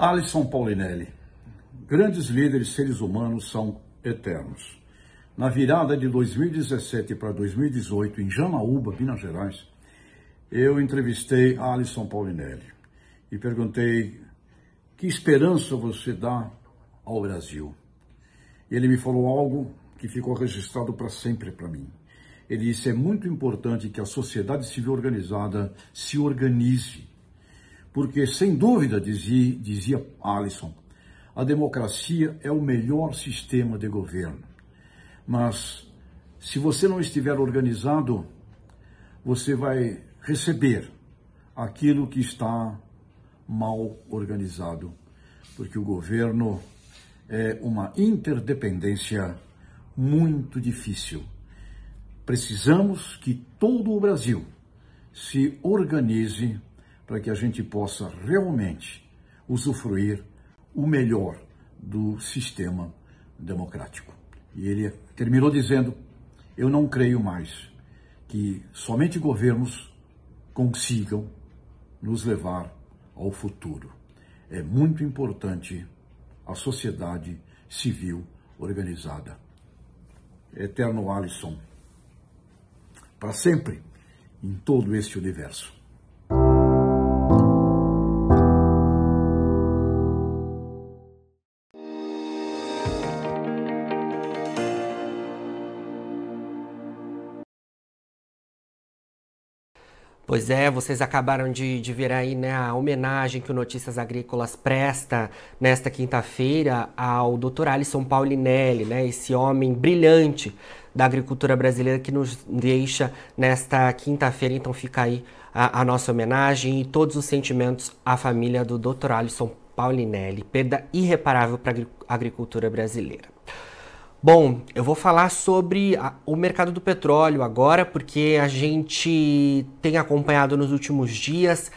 Alisson Paulinelli. Grandes líderes seres humanos são eternos. Na virada de 2017 para 2018, em Janaúba, Minas Gerais, eu entrevistei Alisson Paulinelli e perguntei que esperança você dá ao Brasil. Ele me falou algo que ficou registrado para sempre para mim. Ele disse: é muito importante que a sociedade civil organizada se organize porque, sem dúvida, dizia, dizia a democracia é o melhor sistema de governo. Mas, se você não estiver organizado, você vai receber aquilo que está mal organizado, porque o governo é uma interdependência muito difícil. Precisamos que todo o Brasil se organize para que a gente possa realmente usufruir o melhor do sistema democrático. E ele terminou dizendo: Eu não creio mais que somente governos consigam nos levar ao futuro. É muito importante a sociedade civil organizada. Eterno Alisson, para sempre em todo este universo. Pois é, vocês acabaram de, de ver aí né, a homenagem que o Notícias Agrícolas presta nesta quinta-feira ao Dr. Alisson Paulinelli, né, esse homem brilhante da agricultura brasileira que nos deixa nesta quinta-feira. Então fica aí a, a, nossa homenagem e todos os sentimentos à família do Dr. Alisson Paulinelli. Perda irreparável para a agricultura brasileira. Bom, eu vou falar sobre a, o mercado do petróleo agora, porque a gente tem acompanhado nos últimos dias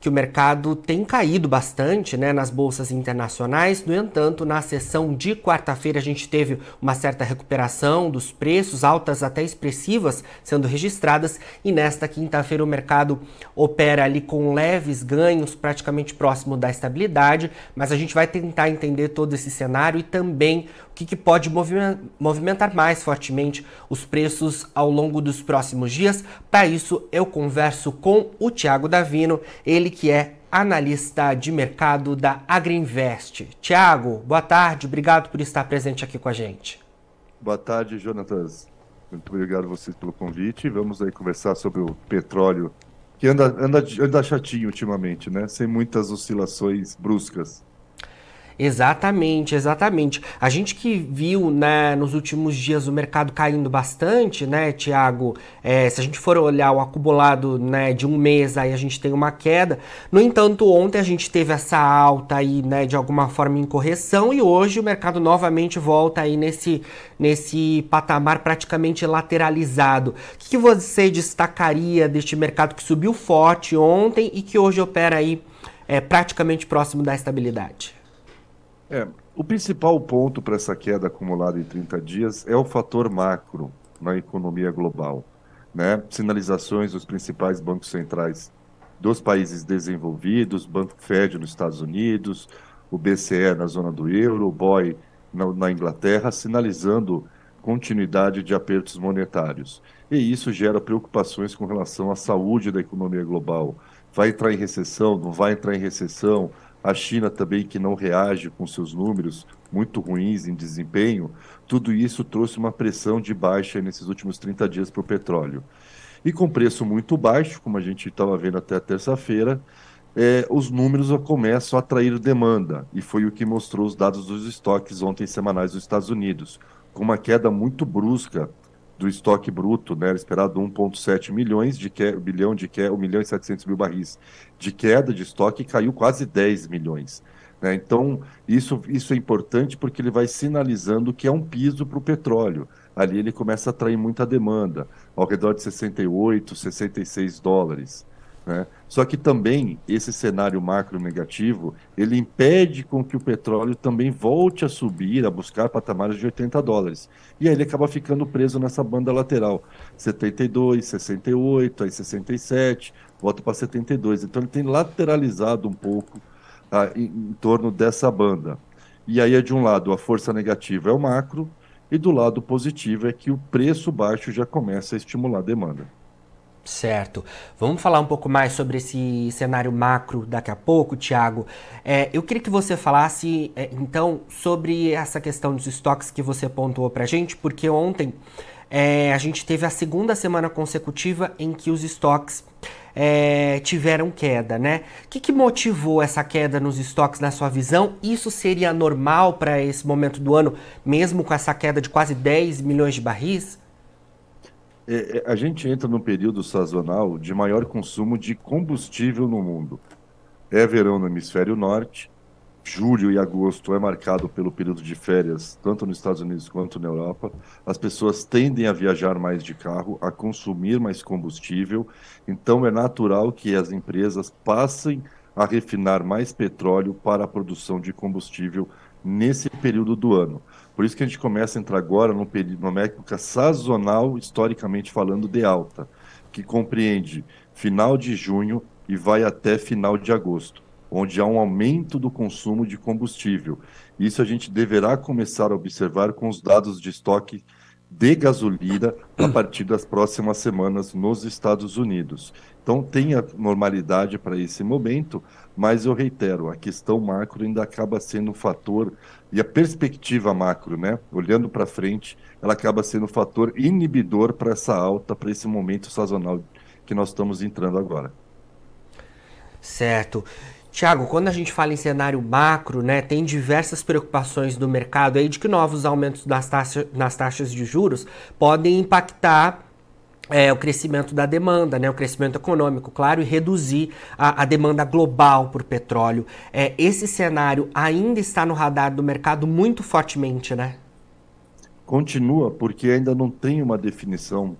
que o mercado tem caído bastante né, nas bolsas internacionais. No entanto, na sessão de quarta-feira, a gente teve uma certa recuperação dos preços, altas até expressivas sendo registradas, e nesta quinta-feira o mercado opera ali com leves ganhos, praticamente próximo da estabilidade. Mas a gente vai tentar entender todo esse cenário e também que, que pode movimentar mais fortemente os preços ao longo dos próximos dias. Para isso, eu converso com o Tiago Davino, ele que é analista de mercado da Agriinvest. Tiago, boa tarde, obrigado por estar presente aqui com a gente. Boa tarde, Jonatas. Muito obrigado a vocês pelo convite. Vamos aí conversar sobre o petróleo, que anda, anda, anda chatinho ultimamente, né? Sem muitas oscilações bruscas. Exatamente, exatamente. A gente que viu né, nos últimos dias o mercado caindo bastante, né, Tiago? É, se a gente for olhar o acumulado né, de um mês, aí a gente tem uma queda. No entanto, ontem a gente teve essa alta aí, né, de alguma forma em correção, e hoje o mercado novamente volta aí nesse, nesse patamar praticamente lateralizado. O que, que você destacaria deste mercado que subiu forte ontem e que hoje opera aí é, praticamente próximo da estabilidade? É, o principal ponto para essa queda acumulada em 30 dias é o fator macro na economia global. Né? Sinalizações dos principais bancos centrais dos países desenvolvidos, Banco Fed nos Estados Unidos, o BCE na zona do euro, o BOE na, na Inglaterra, sinalizando continuidade de apertos monetários. E isso gera preocupações com relação à saúde da economia global. Vai entrar em recessão? Não vai entrar em recessão? A China também que não reage com seus números muito ruins em desempenho, tudo isso trouxe uma pressão de baixa nesses últimos 30 dias para o petróleo. E com preço muito baixo, como a gente estava vendo até terça-feira, é, os números começam a atrair demanda, e foi o que mostrou os dados dos estoques ontem semanais dos Estados Unidos, com uma queda muito brusca do estoque bruto, né, esperado 1,7 milhões de que, bilhão de que, 1 milhão e 700 mil barris de queda de estoque caiu quase 10 milhões. Né? Então, isso, isso é importante porque ele vai sinalizando que é um piso para o petróleo. Ali ele começa a atrair muita demanda, ao redor de 68, 66 dólares. Né? Só que também esse cenário macro negativo ele impede com que o petróleo também volte a subir, a buscar patamares de 80 dólares. E aí ele acaba ficando preso nessa banda lateral, 72, 68, aí 67, volta para 72. Então ele tem lateralizado um pouco ah, em, em torno dessa banda. E aí é de um lado a força negativa é o macro, e do lado positivo é que o preço baixo já começa a estimular a demanda. Certo. Vamos falar um pouco mais sobre esse cenário macro daqui a pouco, Tiago. É, eu queria que você falasse, é, então, sobre essa questão dos estoques que você pontuou para gente, porque ontem é, a gente teve a segunda semana consecutiva em que os estoques é, tiveram queda, né? O que, que, motivou essa queda nos estoques na sua visão? Isso seria normal para esse momento do ano, mesmo com essa queda de quase 10 milhões de barris? É, é, a gente entra num período sazonal de maior consumo de combustível no mundo. É verão no hemisfério norte, julho e agosto é marcado pelo período de férias, tanto nos Estados Unidos quanto na Europa. As pessoas tendem a viajar mais de carro, a consumir mais combustível, então é natural que as empresas passem a refinar mais petróleo para a produção de combustível nesse período do ano. Por isso que a gente começa a entrar agora num período, numa época sazonal, historicamente falando, de alta, que compreende final de junho e vai até final de agosto, onde há um aumento do consumo de combustível. Isso a gente deverá começar a observar com os dados de estoque de gasolina a partir das próximas semanas nos Estados Unidos. Então, tem a normalidade para esse momento, mas eu reitero, a questão macro ainda acaba sendo um fator e a perspectiva macro, né, olhando para frente, ela acaba sendo um fator inibidor para essa alta, para esse momento sazonal que nós estamos entrando agora. Certo. Tiago, quando a gente fala em cenário macro, né, tem diversas preocupações do mercado aí de que novos aumentos das taxa, nas taxas de juros podem impactar é, o crescimento da demanda, né, o crescimento econômico, claro, e reduzir a, a demanda global por petróleo. É, esse cenário ainda está no radar do mercado muito fortemente, né? Continua, porque ainda não tem uma definição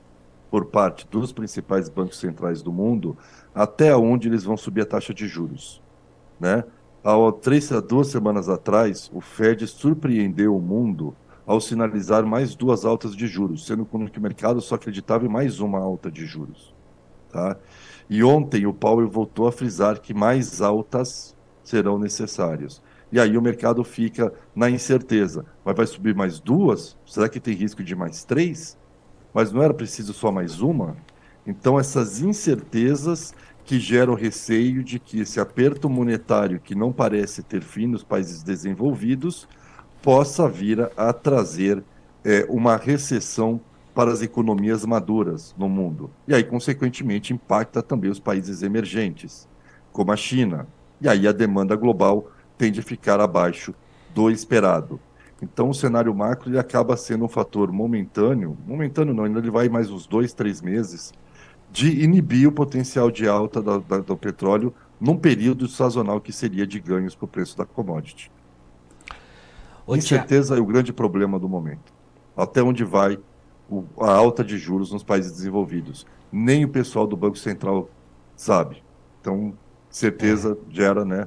por parte dos principais bancos centrais do mundo até onde eles vão subir a taxa de juros. Né? Três, duas semanas atrás, o Fed surpreendeu o mundo ao sinalizar mais duas altas de juros, sendo que o mercado só acreditava em mais uma alta de juros. Tá? E ontem o Powell voltou a frisar que mais altas serão necessárias. E aí o mercado fica na incerteza. Mas vai subir mais duas? Será que tem risco de mais três? Mas não era preciso só mais uma? Então essas incertezas que geram receio de que esse aperto monetário que não parece ter fim nos países desenvolvidos possa vir a trazer é, uma recessão para as economias maduras no mundo. E aí, consequentemente, impacta também os países emergentes, como a China. E aí a demanda global tende a ficar abaixo do esperado. Então, o cenário macro ele acaba sendo um fator momentâneo, momentâneo não, ainda ele vai mais uns dois, três meses, de inibir o potencial de alta do, do petróleo num período sazonal que seria de ganhos para o preço da commodity. Com Incerteza é o grande problema do momento. Até onde vai o, a alta de juros nos países desenvolvidos? Nem o pessoal do Banco Central sabe. Então, certeza é. gera né,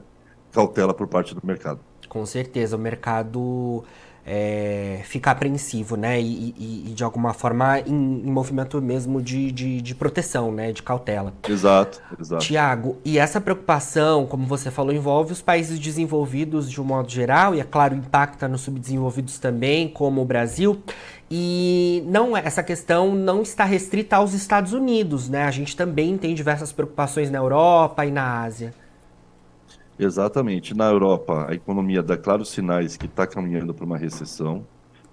cautela por parte do mercado. Com certeza, o mercado é, fica apreensivo, né? E, e, e, de alguma forma em, em movimento mesmo de, de, de, proteção, né? De cautela. Exato, exato. Tiago, e essa preocupação, como você falou, envolve os países desenvolvidos de um modo geral, e é claro, impacta nos subdesenvolvidos também, como o Brasil. E não essa questão não está restrita aos Estados Unidos, né? A gente também tem diversas preocupações na Europa e na Ásia. Exatamente. Na Europa, a economia dá claros sinais que está caminhando para uma recessão.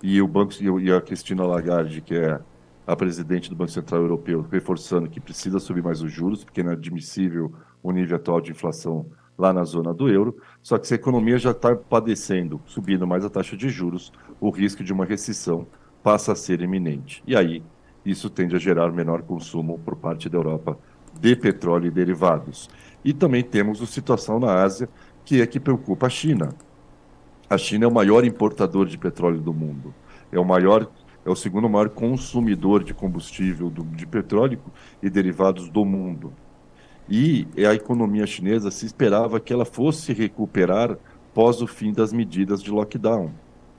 E o banco e a Cristina Lagarde, que é a presidente do Banco Central Europeu, reforçando que precisa subir mais os juros, porque é admissível o nível atual de inflação lá na zona do euro. Só que se a economia já está padecendo, subindo mais a taxa de juros, o risco de uma recessão passa a ser iminente. E aí, isso tende a gerar menor consumo por parte da Europa de petróleo e derivados. E também temos a situação na Ásia, que é que preocupa a China. A China é o maior importador de petróleo do mundo. É o maior, é o segundo maior consumidor de combustível do, de petróleo e derivados do mundo. E a economia chinesa se esperava que ela fosse recuperar pós o fim das medidas de lockdown,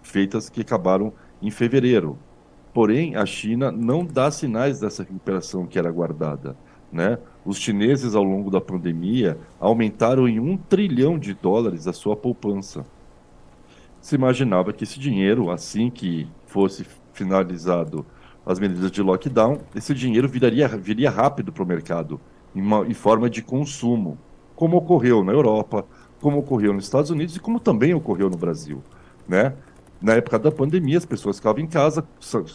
feitas que acabaram em fevereiro. Porém, a China não dá sinais dessa recuperação que era aguardada. Né? Os chineses, ao longo da pandemia, aumentaram em um trilhão de dólares a sua poupança. Se imaginava que esse dinheiro, assim que fosse finalizado as medidas de lockdown, esse dinheiro viraria, viria rápido para o mercado, em, uma, em forma de consumo, como ocorreu na Europa, como ocorreu nos Estados Unidos e como também ocorreu no Brasil. Né? Na época da pandemia, as pessoas ficavam em casa,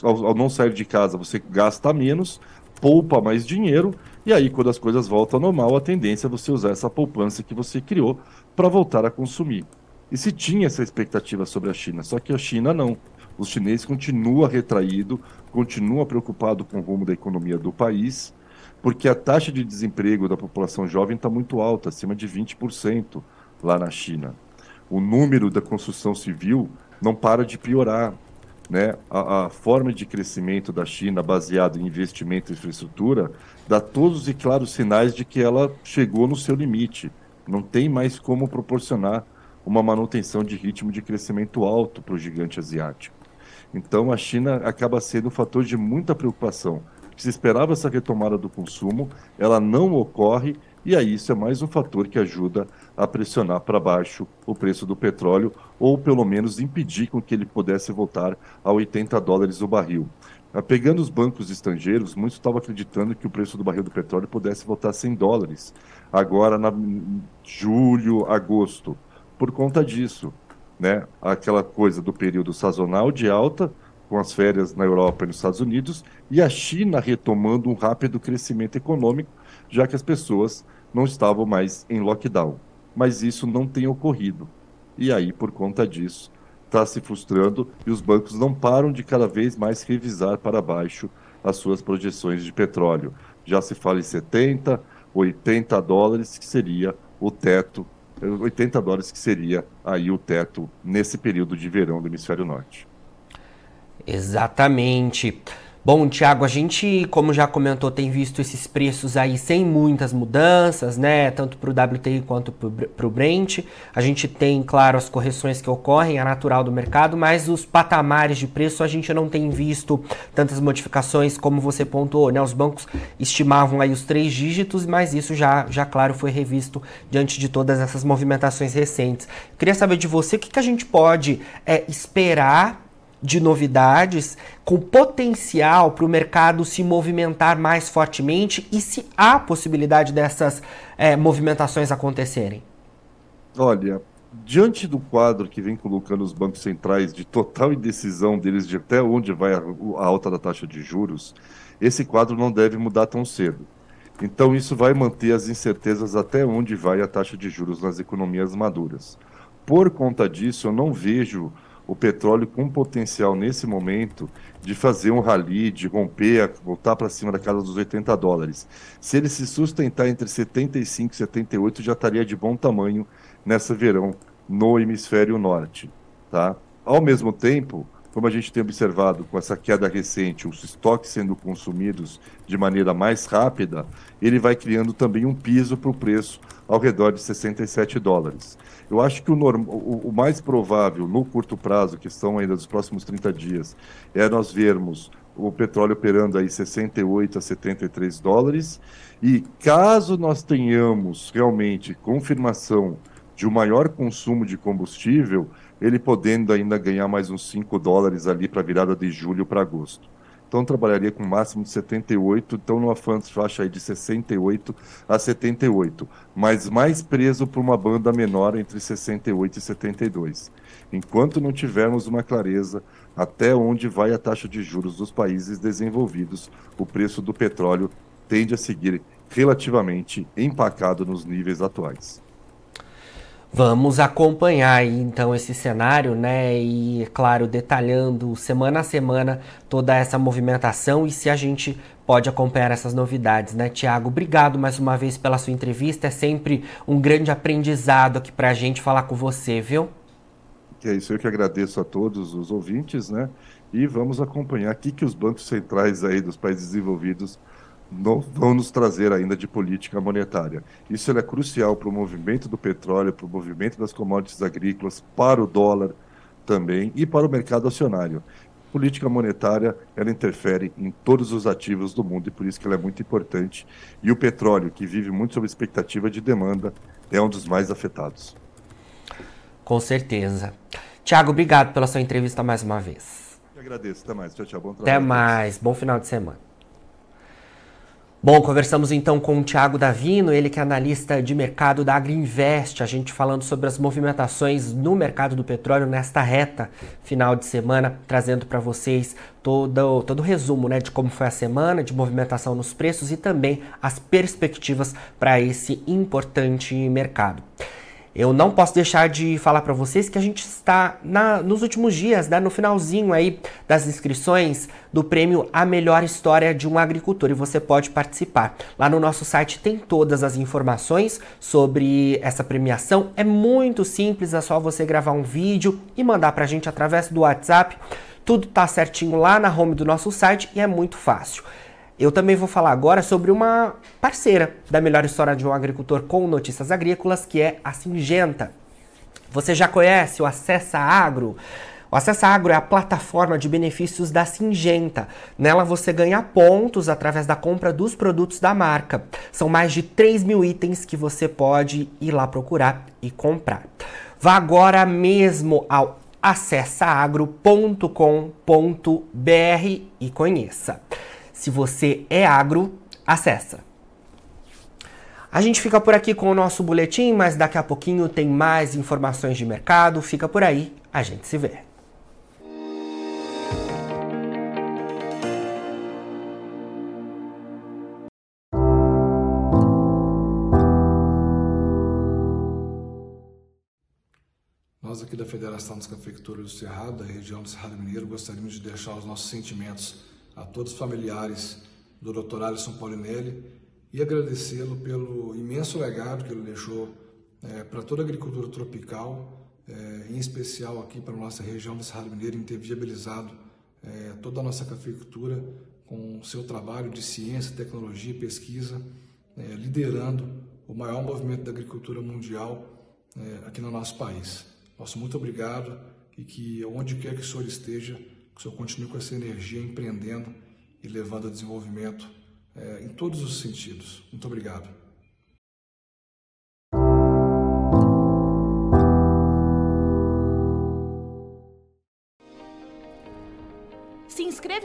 ao, não sair de casa, você gasta menos, poupa mais dinheiro, e aí, quando as coisas voltam ao normal, a tendência é você usar essa poupança que você criou para voltar a consumir. E se tinha essa expectativa sobre a China, só que a China não. Os chineses continuam retraído, continuam preocupados com o rumo da economia do país, porque a taxa de desemprego da população jovem está muito alta, acima de 20% lá na China. O número da construção civil não para de piorar. Né? A, a, forma de crescimento da China, baseada em investimento em infraestrutura, dá todos e claros sinais de que ela chegou no seu limite. Não tem mais como proporcionar uma manutenção de ritmo de crescimento alto para o gigante asiático. Então, a China acaba sendo um fator de muita preocupação. Se esperava essa retomada do consumo, ela não ocorre e aí isso é mais um fator que ajuda a pressionar para baixo o preço do petróleo, ou pelo menos impedir com que ele pudesse voltar a 80 dólares o barril. Ah, pegando os bancos estrangeiros, muitos estavam acreditando que o preço do barril do petróleo pudesse voltar a 100 dólares, agora na julho, agosto, por conta disso. Né? Aquela coisa do período sazonal de alta, com as férias na Europa e nos Estados Unidos, e a China retomando um rápido crescimento econômico, já que as pessoas não estavam mais em lockdown. Mas isso não tem ocorrido. E aí, por conta disso, está se frustrando e os bancos não param de cada vez mais revisar para baixo as suas projeções de petróleo. Já se fala em 70, 80 dólares, que seria o teto, 80 dólares que seria aí o teto nesse período de verão do hemisfério norte. Exatamente. Bom, Tiago, a gente, como já comentou, tem visto esses preços aí sem muitas mudanças, né? Tanto para o WTI quanto para o Brent. A gente tem, claro, as correções que ocorrem, a natural do mercado, mas os patamares de preço a gente não tem visto tantas modificações como você pontuou, né? Os bancos estimavam aí os três dígitos, mas isso já, já claro, foi revisto diante de todas essas movimentações recentes. Queria saber de você o que, que a gente pode é, esperar de novidades com potencial para o mercado se movimentar mais fortemente e se há possibilidade dessas é, movimentações acontecerem? Olha, diante do quadro que vem colocando os bancos centrais de total indecisão deles de até onde vai a, a alta da taxa de juros, esse quadro não deve mudar tão cedo. Então, isso vai manter as incertezas até onde vai a taxa de juros nas economias maduras. Por conta disso, eu não vejo o petróleo com potencial nesse momento de fazer um rally, de romper, voltar para cima da casa dos 80 dólares. Se ele se sustentar entre 75 e 78, já estaria de bom tamanho nessa verão no hemisfério norte. Tá? Ao mesmo tempo, como a gente tem observado com essa queda recente, os estoques sendo consumidos de maneira mais rápida, ele vai criando também um piso para o preço ao redor de 67 dólares. Eu acho que o, norm... o, mais provável no curto prazo, que são ainda dos próximos 30 dias, é nós vermos o petróleo operando aí 68 a 73 dólares. E caso nós tenhamos realmente confirmação de um maior consumo de combustível, ele podendo ainda ganhar mais uns 5 dólares ali para a virada de julho para agosto. Então trabalharia com máximo de 78, então numa faixa aí de 68 a 78, mas mais preso por uma banda menor entre 68 e 72. Enquanto não tivermos uma clareza até onde vai a taxa de juros dos países desenvolvidos, o preço do petróleo tende a seguir relativamente empacado nos níveis atuais. Vamos acompanhar aí, então esse cenário, né? E claro, detalhando semana a semana toda essa movimentação e se a gente pode acompanhar essas novidades, né, Tiago? Obrigado mais uma vez pela sua entrevista. É sempre um grande aprendizado aqui para a gente falar com você, viu? É isso, eu que agradeço a todos os ouvintes, né? E vamos acompanhar aqui que os bancos centrais aí dos países desenvolvidos não vão nos trazer ainda de política monetária. Isso é crucial para o movimento do petróleo, para o movimento das commodities agrícolas, para o dólar também e para o mercado acionário. política monetária ela interfere em todos os ativos do mundo e por isso que ela é muito importante. E o petróleo, que vive muito sob expectativa de demanda, é um dos mais afetados. Com certeza. Tiago, obrigado pela sua entrevista mais uma vez. Eu agradeço. Até mais. Tchau, tchau. Bom trabalho. Até mais. Bom final de semana. Bom, conversamos então com o Tiago Davino, ele que é analista de mercado da Agriinvest, a gente falando sobre as movimentações no mercado do petróleo nesta reta final de semana, trazendo para vocês todo, todo o resumo né, de como foi a semana de movimentação nos preços e também as perspectivas para esse importante mercado. Eu não posso deixar de falar para vocês que a gente está na, nos últimos dias, né, no finalzinho aí das inscrições do prêmio A Melhor História de um Agricultor e você pode participar. Lá no nosso site tem todas as informações sobre essa premiação. É muito simples, é só você gravar um vídeo e mandar para a gente através do WhatsApp. Tudo tá certinho lá na home do nosso site e é muito fácil. Eu também vou falar agora sobre uma parceira da melhor história de um agricultor com notícias agrícolas, que é a Singenta. Você já conhece o Acessa Agro? O Acessa Agro é a plataforma de benefícios da Singenta. Nela você ganha pontos através da compra dos produtos da marca. São mais de 3 mil itens que você pode ir lá procurar e comprar. Vá agora mesmo ao acessaagro.com.br e conheça. Se você é agro, acessa. A gente fica por aqui com o nosso boletim, mas daqui a pouquinho tem mais informações de mercado. Fica por aí, a gente se vê. Nós aqui da Federação das Cafeiculturas do Cerrado, da região do Cerrado Mineiro, gostaríamos de deixar os nossos sentimentos a todos os familiares do Dr. Alisson Paulinelli e agradecê-lo pelo imenso legado que ele deixou é, para toda a agricultura tropical, é, em especial aqui para a nossa região do Cerrado Mineiro, em ter viabilizado é, toda a nossa cafeicultura com o seu trabalho de ciência, tecnologia e pesquisa, é, liderando o maior movimento da agricultura mundial é, aqui no nosso país. Nosso muito obrigado e que onde quer que o senhor esteja, que o senhor continue com essa energia empreendendo e levando a desenvolvimento é, em todos os sentidos. Muito obrigado.